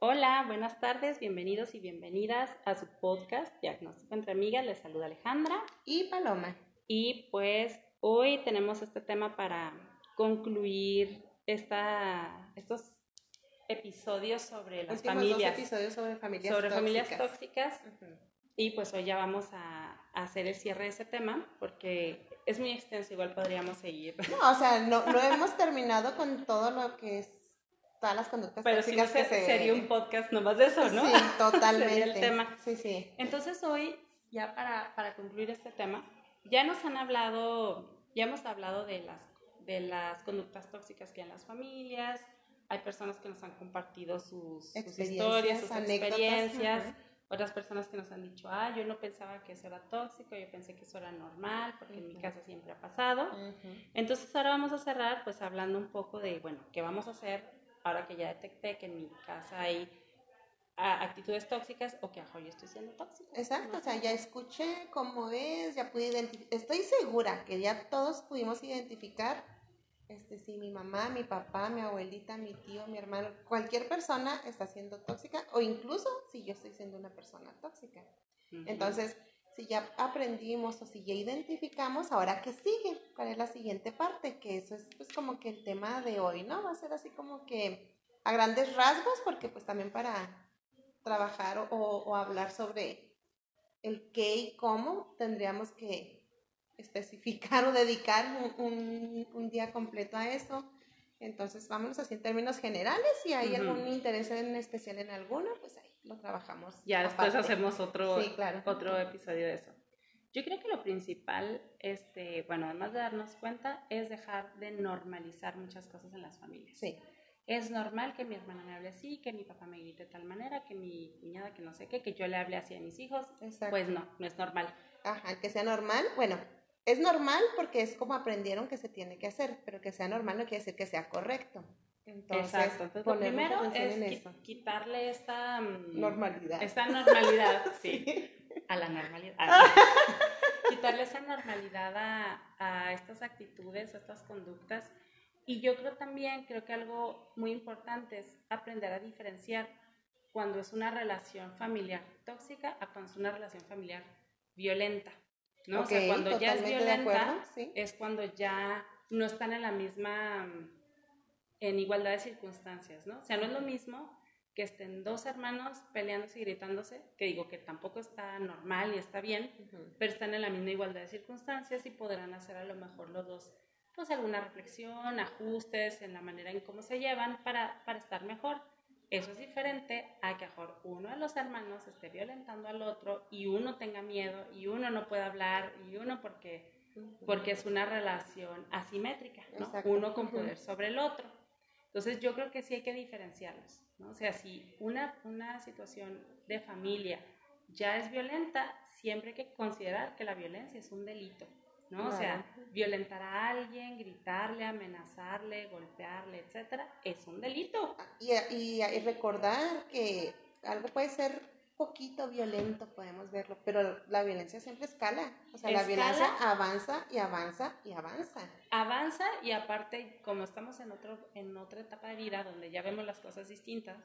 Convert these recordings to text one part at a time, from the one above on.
Hola, buenas tardes, bienvenidos y bienvenidas a su podcast Diagnóstico entre Amigas. Les saluda Alejandra. Y Paloma. Y pues hoy tenemos este tema para concluir esta, estos episodios sobre las Últimos familias. Dos episodios sobre familias sobre tóxicas. familias tóxicas. Y pues hoy ya vamos a, a hacer el cierre de ese tema porque es muy extenso, igual podríamos seguir. No, o sea, no, no hemos terminado con todo lo que es todas las conductas Pero si no tóxicas que se... sería un podcast nomás de eso, ¿no? Sí, totalmente. Sería el tema. Sí, sí. Entonces hoy, ya para, para concluir este tema, ya nos han hablado, ya hemos hablado de las, de las conductas tóxicas que hay en las familias, hay personas que nos han compartido sus, sus historias, sus anécdotas, experiencias, ajá. otras personas que nos han dicho, ah, yo no pensaba que eso era tóxico, yo pensé que eso era normal, porque en mi casa siempre ha pasado. Ujú. Entonces ahora vamos a cerrar pues hablando un poco de, bueno, ¿qué vamos a hacer ahora que ya detecté que en mi casa hay actitudes tóxicas o que ajo yo estoy siendo tóxica? Exacto, ¿no? o sea, ya escuché cómo es, ya pude identificar, estoy segura que ya todos pudimos identificar, este, si mi mamá, mi papá, mi abuelita, mi tío, mi hermano, cualquier persona está siendo tóxica o incluso si yo estoy siendo una persona tóxica. Entonces, si ya aprendimos o si ya identificamos, ahora qué sigue, cuál es la siguiente parte, que eso es pues como que el tema de hoy, ¿no? Va a ser así como que a grandes rasgos, porque pues también para trabajar o, o hablar sobre el qué y cómo tendríamos que especificar o dedicar un, un- un día completo a eso. Entonces, vámonos así en términos generales. Si hay Ujú. algún interés en especial en alguno, pues ahí lo trabajamos. Ya después aparte. hacemos otro, Sí, claro. otro episodio de eso. Yo creo que lo principal, este, bueno, además de darnos cuenta, es dejar de normalizar muchas cosas en las familias. Sí. Es normal que mi hermana me hable así, que mi papá me grite de tal manera, que mi cuñada que no sé qué, que yo le hable así a mis hijos. Exacto. Pues no, no es normal. Ajá, que sea normal. Bueno, es normal porque es como aprendieron que se tiene que hacer, pero que sea normal no quiere decir que sea correcto. Entonces, Exacto. Entonces, lo primero es en qui- quitarle esta mm, Normalidad. Esta normalidad, sí. A la normalidad. Quitarle esa normalidad a, a estas actitudes, a estas conductas. Y yo creo también, creo que algo muy importante es aprender a diferenciar cuando es una relación familiar tóxica a cuando es una relación familiar violenta. ¿no? o sea, cuando ya es violenta, acuerdo, sí. es cuando ya no están en la misma, mm, en igualdad de circunstancias, ¿no? O sea, no es lo mismo que estén dos hermanos peleándose y gritándose, que digo que tampoco está normal y está bien, Ujú. pero están en la misma igualdad de circunstancias y podrán hacer a lo mejor los dos, pues alguna reflexión, ajustes en la manera en cómo se llevan para, para estar mejor. Eso es diferente a que mejor uno de los hermanos esté violentando al otro y uno tenga miedo y uno no pueda hablar y uno porque porque es una relación asimétrica, ¿no? Uno con poder sobre el otro. Entonces yo creo que sí hay que diferenciarlos, ¿no? O sea, si una, una situación de familia ya es violenta, siempre hay que considerar que la violencia es un delito, ¿no? O sea, violentar a alguien, gritarle, amenazarle, golpearle, etcétera, es un delito. Y, y- y recordar que algo puede ser poquito violento, podemos verlo, pero la violencia siempre escala. O sea, la violencia avanza y avanza y avanza. avanza y aparte, como estamos en, otro, en otra etapa de vida donde ya vemos las cosas distintas,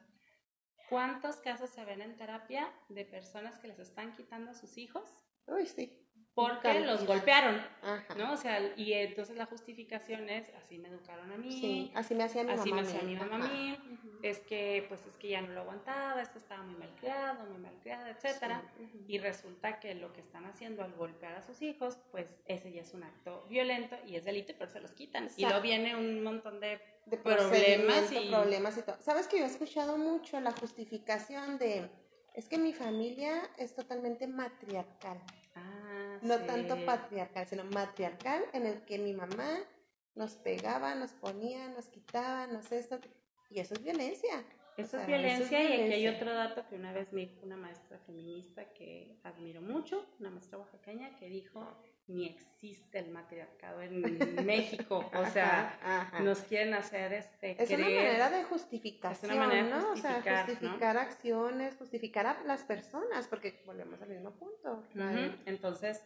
¿cuántos casos se ven en terapia de personas que les están quitando a sus hijos Uy, sí. Porque los golpearon? Ajá. ¿No? O sea, y entonces la justificación es, así me educaron a mí, Sí, así me hacía mi así mamá. me hacía mi mamá a mí, es que pues es que ya no lo aguantaba, es que estaba muy mal criado, muy mal criada, etcétera. Sí. Y resulta que lo que están haciendo al golpear a sus hijos, pues ese ya es un acto violento y es delito, pero se los quitan. Y luego viene un montón de de problemas y- problemas y todo. Sabes que yo he escuchado mucho la justificación de es que mi familia es totalmente matriarcal, no sí. tanto patriarcal, sino matriarcal en el que mi mamá nos pegaba, nos ponía, nos quitaba, nos esto y eso es violencia. Eso O es violencia y aquí hay otro dato que una vez me dijo una maestra feminista que admiro mucho, una maestra oaxaqueña, que dijo, ni existe el matriarcado en México, o sea, Ajá, ajá. nos quieren hacer este Es una manera de justificación, manera de ¿no? justificar, o sea, ¿no? justificar acciones, justificar a las personas, porque volvemos al mismo punto. Entonces,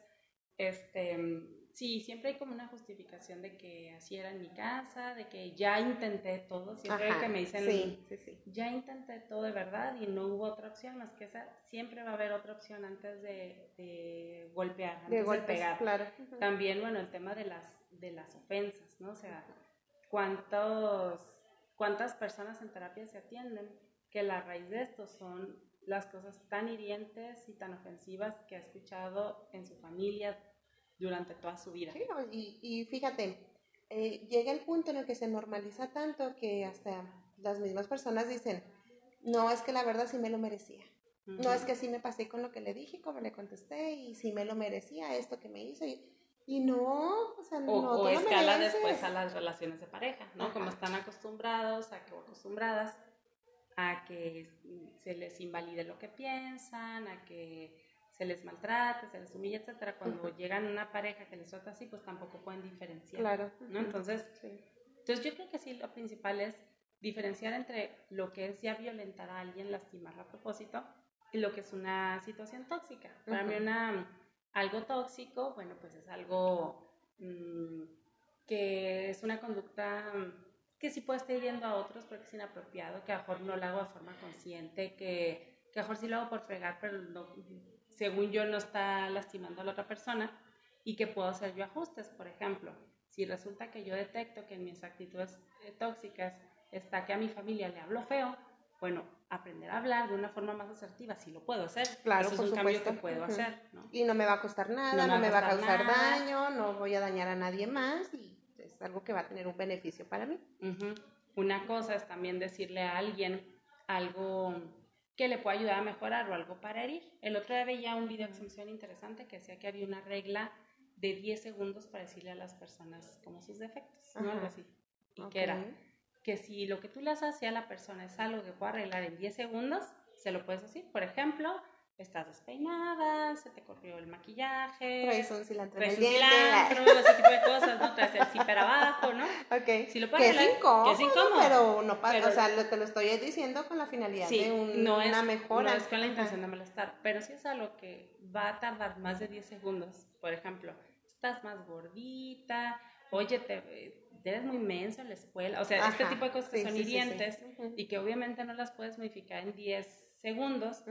este, sí, siempre hay como una justificación de que así era en mi casa, de que ya intenté todo, siempre que me dicen, sí, sí, sí. ya intenté todo de verdad y no hubo otra opción más que esa, siempre va a haber otra opción antes de, de golpear, antes de, pegar. Claro. También, bueno, el tema de las, de las ofensas, ¿no? O sea, ¿cuántos, ¿cuántas personas en terapia se atienden que la raíz de esto son las cosas tan hirientes y tan ofensivas que ha escuchado en su familia durante toda su vida. Sí, y, y, fíjate, eh, llega el punto en el que se normaliza tanto que hasta las mismas personas dicen, no, es que la verdad sí me lo merecía. No es que sí me pasé con lo que le dije, como le contesté, y sí me lo merecía esto que me hizo. Y, y no, o sea, no. O escala después a las relaciones de pareja, ¿no? Como están acostumbrados a que, acostumbradas a que se les invalide lo que piensan, a que se les maltrate, se les humilla, etcétera, cuando llegan una pareja que les trata así, pues tampoco pueden diferenciar. Claro. ¿no? Entonces, entonces yo creo que sí lo principal es diferenciar entre lo que es ya violentar a alguien, lastimarlo a propósito, y lo que es una situación tóxica. Para mí una algo tóxico, bueno, pues es algo mm, que es una conducta que sí puede estar hiriendo a otros porque es inapropiado, que a lo mejor no lo hago de forma consciente, que, que a lo mejor sí lo hago por fregar, pero no, según yo no está lastimando a la otra persona y que puedo hacer yo ajustes, por ejemplo. Si resulta que yo detecto que en mis actitudes eh, tóxicas está que a mi familia le hablo feo, bueno, aprender a hablar de una forma más asertiva, si lo puedo hacer. Claro, Eso es un cambio que puedo hacer. Y no me va a costar nada, no, me, va a causar daño, no voy a dañar a nadie más y es algo que va a tener un beneficio para mí. Una cosa es también decirle a alguien algo que le pueda ayudar a mejorar o algo para herir. El otro día veía un video extensión interesante que decía que había una regla de 10 segundos para decirle a las personas como sus defectos, ¿no? Algo así. Y que era que si lo que tú le haces a la persona es algo que pueda arreglar en 10 segundos, se lo puedes decir. Por ejemplo, estás despeinada, se te corrió el maquillaje, traes un cilantro, traes un cilantro ese tipo de cosas, ¿no? Traes el zipper abajo, ¿no? Ok. Si lo que, es incómodo, que es incómodo, pero no pasa, o sea, lo, te lo estoy diciendo con la finalidad de un, no una es, mejora. No es con la intención de molestar, pero si es algo que va a tardar más de 10 segundos, por ejemplo, estás más gordita, oye, te, eres muy menso en la escuela, o sea, este tipo de cosas que son hirientes y que obviamente no las puedes modificar en 10 segundos,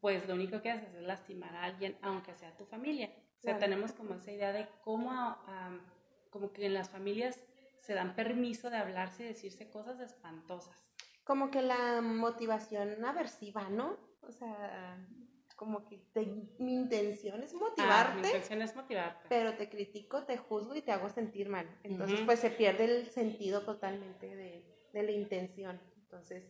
pues lo único que haces es lastimar a alguien, aunque sea tu familia. O sea, tenemos como esa idea de cómo, como que en las familias se dan permiso de hablarse y decirse cosas espantosas. Como que la motivación aversiva, ¿no? O sea, como que mi intención es motivarte. Ah, mi intención es motivarte. Pero te critico, te juzgo y te hago sentir mal. Entonces, pues se pierde el sentido totalmente de, de la intención. Entonces,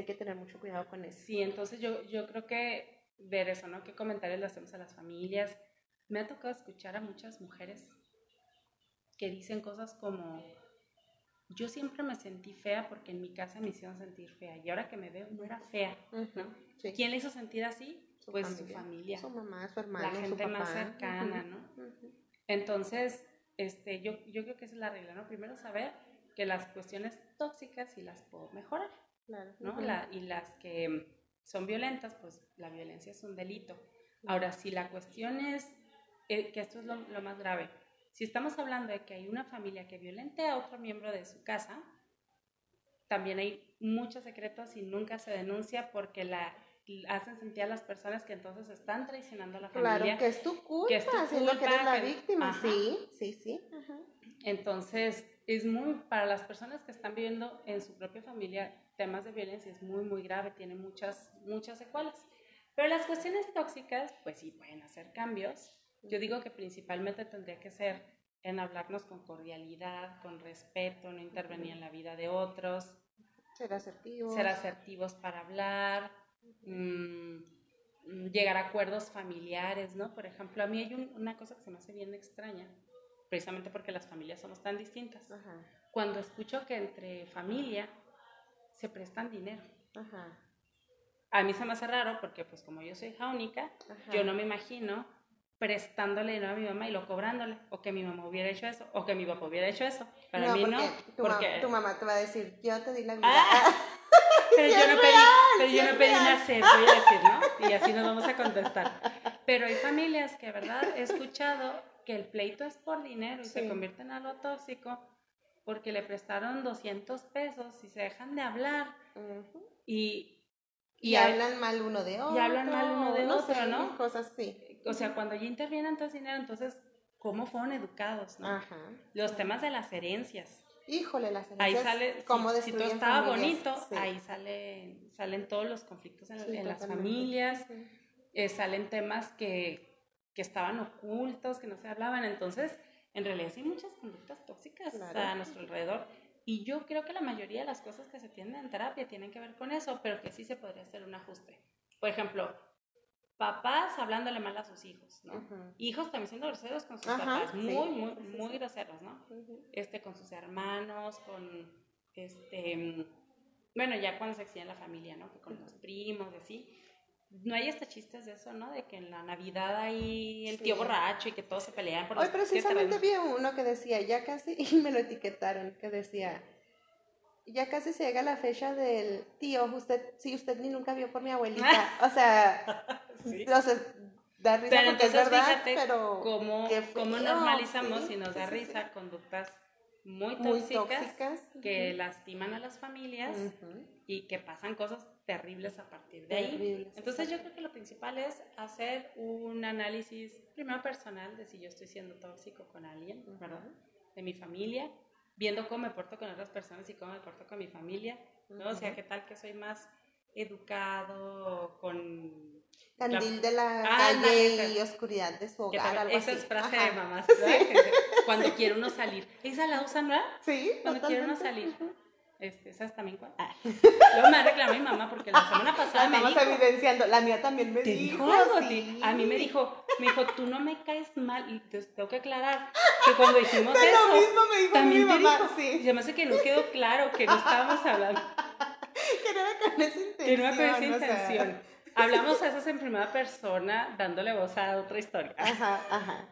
hay que tener mucho cuidado con eso. Sí, entonces yo, yo creo que ver eso, ¿no? ¿Qué comentarios le hacemos a las familias? Me ha tocado escuchar a muchas mujeres que dicen cosas como, yo siempre me sentí fea porque en mi casa me hicieron sentir fea y ahora que me veo no era fea, ¿no? ¿Quién le hizo sentir así? pues su familia. Su mamá, su hermano, La gente más cercana, ¿no? Entonces, este, yo, yo creo que esa es la regla, ¿no? Primero saber que las cuestiones tóxicas sí las puedo mejorar. ¿No? y las que son violentas, pues la violencia es un delito. Ahora, si la cuestión es, eh, que esto es lo, más grave, si estamos hablando de que hay una familia que violente a otro miembro de su casa, también hay muchos secretos y nunca se denuncia porque la hacen sentir a las personas que entonces están traicionando a la familia. Claro, que es tu culpa, que es tu culpa, que eres la víctima. Sí, sí, sí. Entonces, es muy, para las personas que están viviendo en su propia familia, temas de violencia es muy, muy grave, tiene muchas, muchas secuelas. Pero las cuestiones tóxicas, pues sí, pueden hacer cambios. Yo digo que principalmente tendría que ser en hablarnos con cordialidad, con respeto, no intervenir en la vida de otros. Ser asertivos. Ser asertivos para hablar, mm, llegar a acuerdos familiares, ¿no? Por ejemplo, a mí hay una cosa que se me hace bien extraña, precisamente porque las familias somos tan distintas. Cuando escucho que entre familia se prestan dinero. Ajá. A mí se me hace raro porque pues como yo soy hija única, yo no me imagino prestándole dinero a mi mamá y lo cobrándole, o que mi mamá hubiera hecho eso, o que mi papá hubiera hecho eso. Para mí no. Tu, porque tu mamá te va a decir, yo te di la vida. Ah, pero, yo no pedí, pero yo no pedí nacer, voy a decir, ¿no? Y así nos vamos a contestar. Pero hay familias que, ¿verdad? He escuchado que el pleito es por dinero y se convierte en algo tóxico porque le prestaron 200 pesos y se dejan de hablar y... Y, hablan mal uno de otro. Y hablan mal uno de otro, ¿no? Cosas así. O sea, cuando ya intervienen todo dinero, entonces, ¿cómo fueron educados, no? Ajá. Los temas de las herencias. Híjole, las herencias. Ahí sale, ¿cómo si, todo estaba bonito, ahí sale, salen todos los conflictos en, las familias, eh, salen temas que, que estaban ocultos, que no se hablaban. Entonces, en realidad hay muchas conductas tóxicas a nuestro alrededor. Y yo creo que la mayoría de las cosas que se tienden en terapia tienen que ver con eso, pero que sí se podría hacer un ajuste. Por ejemplo, papás hablándole mal a sus hijos, ¿no? Hijos también siendo groseros con sus papás, muy, muy, muy groseros, ¿no? Este, con sus hermanos, con, este, bueno, ya cuando se extiende la familia, ¿no? con los primos, y así no hay hasta chistes de eso, ¿no? De que en la Navidad hay el tío borracho y que todos se pelean por los Hoy precisamente vi uno que decía, ya casi, y me lo etiquetaron, que decía, ya casi se llega la fecha del tío, usted, si usted ni nunca vio por mi abuelita, o sea, ¿Sí? o sea, da risa pero porque es verdad, fíjate pero cómo, cómo normalizamos y nos da risa conductas muy tóxicas, que lastiman a las familias y que pasan cosas terribles a partir de ahí. Entonces yo creo que lo principal es hacer un análisis primero personal de si yo estoy siendo tóxico con alguien, ¿verdad? De mi familia, viendo cómo me porto con otras personas y cómo me porto con mi familia, ¿no? O sea, qué tal que soy más educado con Candil de la calle y oscuridad de su hogar. Algo esa es frase de mamá, Cuando quiere uno salir. ¿Esa la usan, verdad? Sí. Cuando quiere uno salir. Este, ¿Sabes también cuál? Ah. Luego me reclamó mi mamá porque la semana pasada me dijo... evidenciando. La mía también me ¿te dijo. algo? A mí me dijo, me dijo, tú no me caes mal. Y te tengo que aclarar que cuando dijimos de eso... lo mismo me dijo también mi mamá, dijo, sí. Y además que no quedó claro que no estábamos hablando... que no era con esa intención. Que no era con esa intención. Hablamos esas en primera persona, dándole voz a otra historia. Ajá, ajá.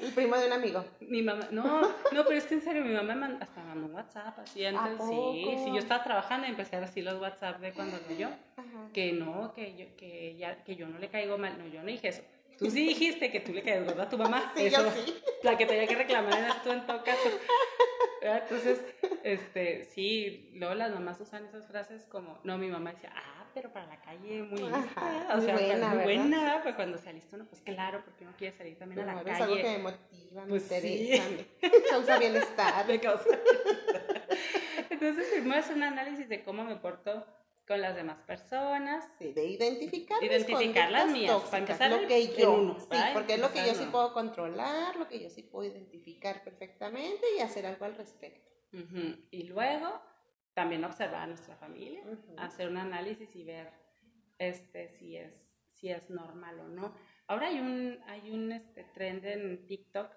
El primo de un amigo. Mi mamá, no, no, pero es que en serio, mi mamá me hasta mandó un WhatsApp así antes. Sí, sí, yo estaba trabajando y empecé a decir los WhatsApp de cuando lo yo. Que no, que yo, que, ya, que yo no le caigo mal. No, yo no dije eso. Tú sí dijiste que tú le caes gorda a tu mamá. Sí, eso, yo sí. La que tenía que reclamar eras tú en todo caso. Entonces, este, sí, luego las mamás usan esas frases como, no, mi mamá decía, ah, pero para la calle muy lista, o sea, buena, muy buena, pues cuando saliste uno, pues claro, porque uno quiere salir también a la calle. Es algo que me motiva, me pues interesa, me causa bienestar. Me causa bienestar. Entonces, primero es un análisis de cómo me porto con las demás personas. Sí, de identificar, identificar las mías, para empezar lo que yo, sí, porque es lo que yo sí puedo controlar, lo que yo sí puedo identificar perfectamente y hacer algo al respecto. Y luego también observar a nuestra familia, hacer un análisis y ver este, si, es, si es normal o no. Ahora hay un, hay un este, trend en TikTok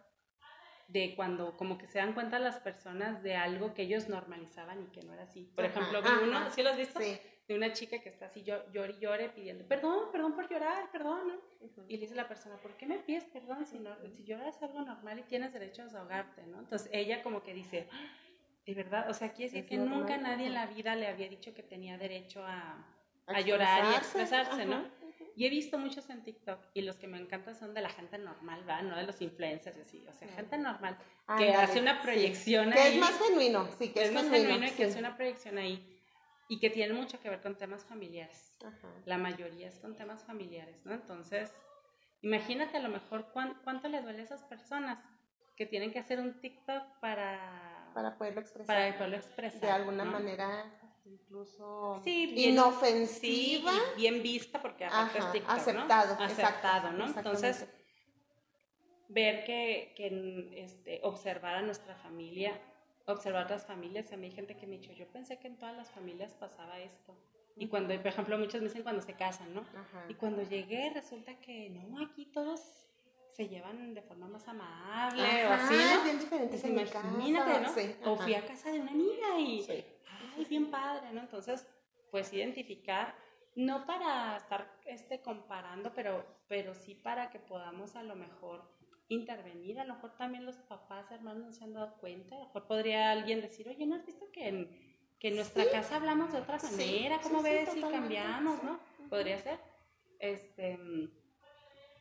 de cuando como que se dan cuenta las personas de algo que ellos normalizaban y que no era así. Por ejemplo, vi uno, ¿sí lo has visto? De una chica que está así llore y llore pidiendo, perdón, perdón por llorar, perdón. Y le dice la persona, ¿por qué me pides perdón si, no, si lloras es algo normal y tienes derecho a desahogarte, ¿no? Entonces ella como que dice, de verdad, o sea, quiere decir que nunca nadie en la vida le había dicho que tenía derecho a, a llorar y a expresarse, ¿no? Y he visto muchos en TikTok y los que me encantan son de la gente normal, ¿va? No de los influencers, así. O sea, gente normal que hace una proyección ahí. Que es más genuino, sí, que, es, más genuino, y que hace una proyección ahí y que tiene mucho que ver con temas familiares. La mayoría es con temas familiares, ¿no? Entonces, imagínate a lo mejor cuánto le duele a esas personas que tienen que hacer un TikTok para para poderlo expresar. Para poderlo expresar. De alguna manera incluso sí, bien, inofensiva. Sí, bien vista porque aparte es TikTok, aceptado, ¿no? Aceptado, ¿no? Entonces, ver que, que este, observar a nuestra familia, observar a otras familias, a mí hay gente que me ha dicho, yo pensé que en todas las familias pasaba esto. Y cuando, por ejemplo, muchos me dicen cuando se casan, ¿no? Y cuando llegué resulta que no, aquí todos se llevan de forma más amable o así, ¿no? bien diferente Imagínate, ¿no? o fui a casa de una amiga y, ay, bien padre, ¿no? Entonces, pues identificar, no para estar este, comparando, pero, pero sí para que podamos a lo mejor intervenir, a lo mejor también los papás, hermanos no se han dado cuenta, a lo mejor podría alguien decir, oye, ¿no has visto que en, que en nuestra casa hablamos de otra manera? ¿Cómo ves si cambiamos, no? Podría ser. Este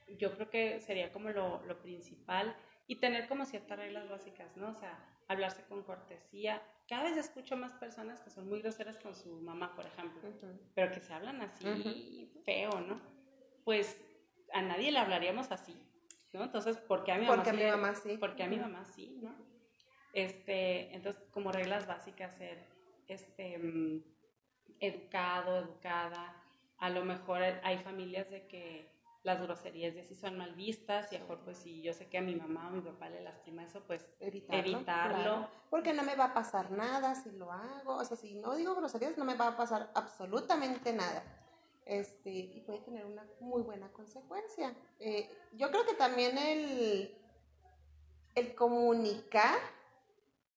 yo creo que sería como lo, lo principal y tener como ciertas reglas básicas, ¿no? O sea, hablarse con cortesía. Cada vez escucho más personas que son muy groseras con su mamá, por ejemplo, pero que se hablan así feo, ¿no? Pues a nadie le hablaríamos así, ¿no? Entonces, ¿por qué a mi mamá, porque sí, a mi mamá sí? Porque a mi mamá sí, ¿no? Este, entonces, como reglas básicas, ser este, mm, educado, educada. A lo mejor hay familias de que las groserías ya sí son mal vistas y a mejor pues si yo sé que a mi mamá o mi papá le lastima eso, pues evitarlo. Porque no me va a pasar nada si lo hago, o sea, si no digo groserías no me va a pasar absolutamente nada. Este, y puede tener una muy buena consecuencia. Eh, yo creo que también el, el comunicar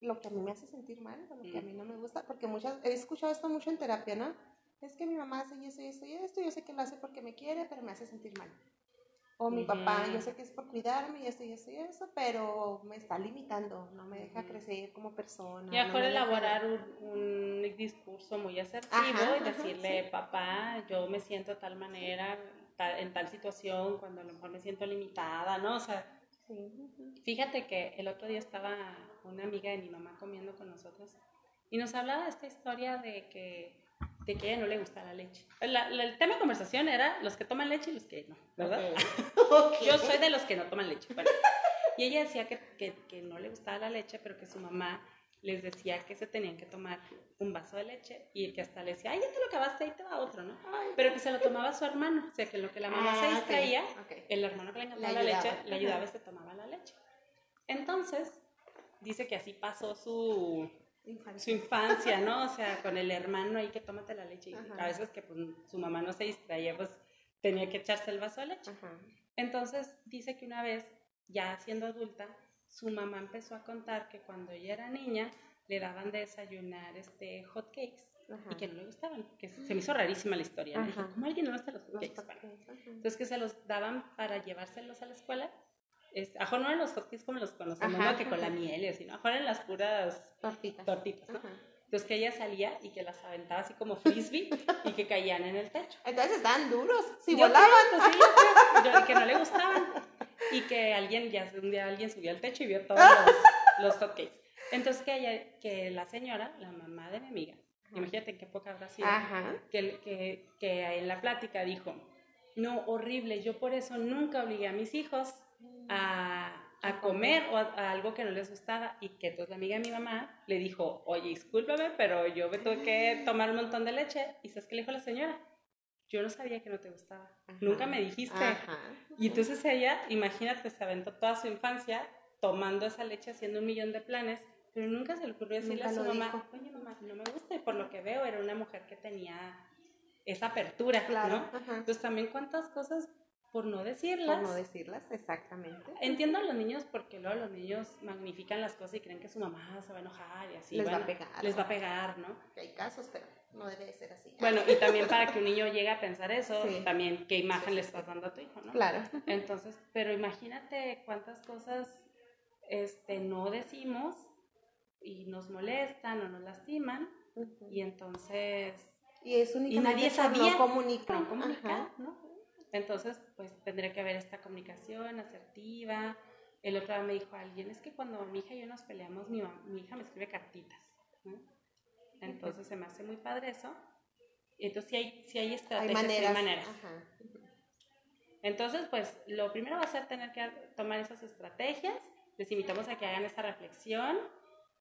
lo que a mí me hace sentir mal, lo que a mí no me gusta, porque muchas, he escuchado esto mucho en terapia, ¿no? Es que mi mamá hace eso y eso y esto, yo sé que lo hace porque me quiere, pero me hace sentir mal. O mi papá, yo sé que es por cuidarme y esto y eso y eso, pero me está limitando, no me deja crecer como persona. Y mejor elaborar un, discurso muy asertivo y decirle, papá, yo me siento de tal manera, en tal situación, cuando a lo mejor me siento limitada, ¿no? O sea, fíjate que el otro día estaba una amiga de mi mamá comiendo con nosotros y nos hablaba de esta historia de que de que a ella no le gusta la leche. el tema de conversación era los que toman leche y los que no, ¿verdad? Yo soy de los que no toman leche. Y ella decía que, que, que, no le gustaba la leche, pero que su mamá les decía que se tenían que tomar un vaso de leche y que hasta le decía, ay, ya te lo acabaste, ahí te va otro, ¿no? Pero que se lo tomaba su hermano, o sea, que lo que la mamá se ah, distraía, el hermano que le encantaba la leche, le ayudaba y se tomaba la leche. Entonces, dice que así pasó su, su infancia, ¿no? O sea, con el hermano ahí que tómate la leche. Y a veces que pues, su mamá no se distraía, pues tenía que echarse el vaso de leche. Entonces dice que una vez, ya siendo adulta, su mamá empezó a contar que cuando ella era niña le daban de desayunar este hot cakes y que no le gustaban, que se me hizo rarísima la historia. ¿no? ¿Cómo alguien no le gusta los hot cakes? Entonces que se los daban para llevárselos a la escuela este, no eran los hotcakes como los conocemos, que con la miel y así, ¿no? eran las puras tortitas. tortitas ¿no? Entonces que ella salía y que las aventaba así como frisbee y que caían en el techo. Entonces estaban duros, si volaban. pues, sí, yo, y que no le gustaban. Y que alguien, ya un día alguien subió al techo y vio todos los, los hotcakes. Entonces que, ella, que la señora, la mamá de mi amiga, imagínate en qué época habrá sido, que, que, que en la plática dijo, no, horrible, yo por eso nunca obligué a mis hijos a, a comer o a, algo que no les gustaba y que entonces la amiga de mi mamá le dijo, oye, discúlpame, pero yo me tuve que tomar un montón de leche y ¿sabes qué le dijo la señora? Yo no sabía que no te gustaba, nunca me dijiste. Y entonces ella, imagínate, se aventó toda su infancia tomando esa leche, haciendo un millón de planes, pero nunca se le ocurrió decirle a su mamá, oye mamá, no me gusta y por lo que veo era una mujer que tenía esa apertura, claro. ¿no? Entonces también cuántas cosas por no decirlas. Por no decirlas, exactamente. Entiendo a los niños porque luego los niños magnifican las cosas y creen que su mamá se va a enojar y así. Les va a pegar. Les va a pegar, ¿no? hay casos, pero no debe ser así. Bueno, y también para que un niño llegue a pensar eso, también qué imagen le estás dando a tu hijo, ¿no? Claro. Entonces, pero imagínate cuántas cosas este, no decimos y nos molestan o nos lastiman y entonces... Y es únicamente y nadie sabía, no comunicar. No comunicar, ¿no? Entonces, pues tendría que haber esta comunicación asertiva. El otro día me dijo alguien, es que cuando mi hija y yo nos peleamos, mi, mi hija me escribe cartitas. Entonces se me hace muy padre eso. Entonces, si hay, si hay estrategias, hay maneras. Entonces, pues lo primero va a ser tener que tomar esas estrategias. Les invitamos a que hagan esta reflexión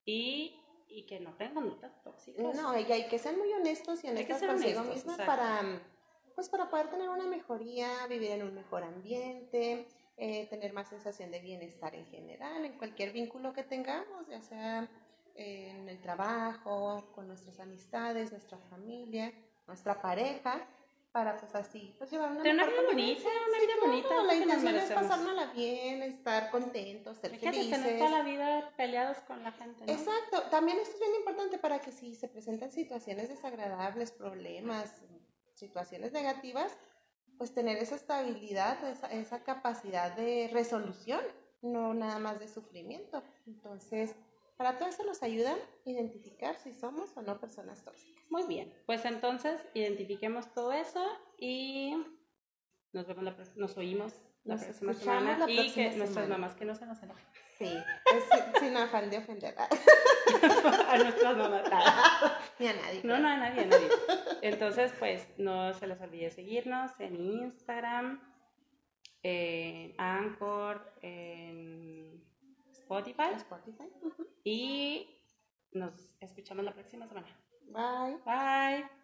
y, y que no tengan conductas tóxicas. No, y hay que ser muy honestos y honestos consigo misma para pues para poder tener una mejoría, vivir en un mejor ambiente, eh, tener más sensación de bienestar en general, en cualquier vínculo que tengamos, ya sea eh, en el trabajo, con nuestras amistades, nuestra familia, nuestra pareja, para pues así, pues llevar una, una vida bonita, una vida bonita. la intención es pasárnosla bien, estar contentos, ser Fíjate, felices. tener toda la vida peleados con la gente, ¿no? Exacto, también esto es bien importante para que si se presentan situaciones desagradables, problemas, situaciones negativas, pues tener esa estabilidad, esa, esa capacidad de resolución, no nada más de sufrimiento. Entonces, para todo eso nos ayuda a identificar si somos o no personas tóxicas. Muy bien, pues entonces identifiquemos todo eso y nos vemos nos oímos la Nos próxima semana la y que nuestras mamás que no se nos enojen. Sí, es sin afán de ofender a, a nuestras mamás. ni a nadie. No, no, a nadie, a nadie. Entonces, pues no se les olvide seguirnos en Instagram, en Anchor, en Spotify Spotify. Y nos escuchamos la próxima semana. Bye. Bye.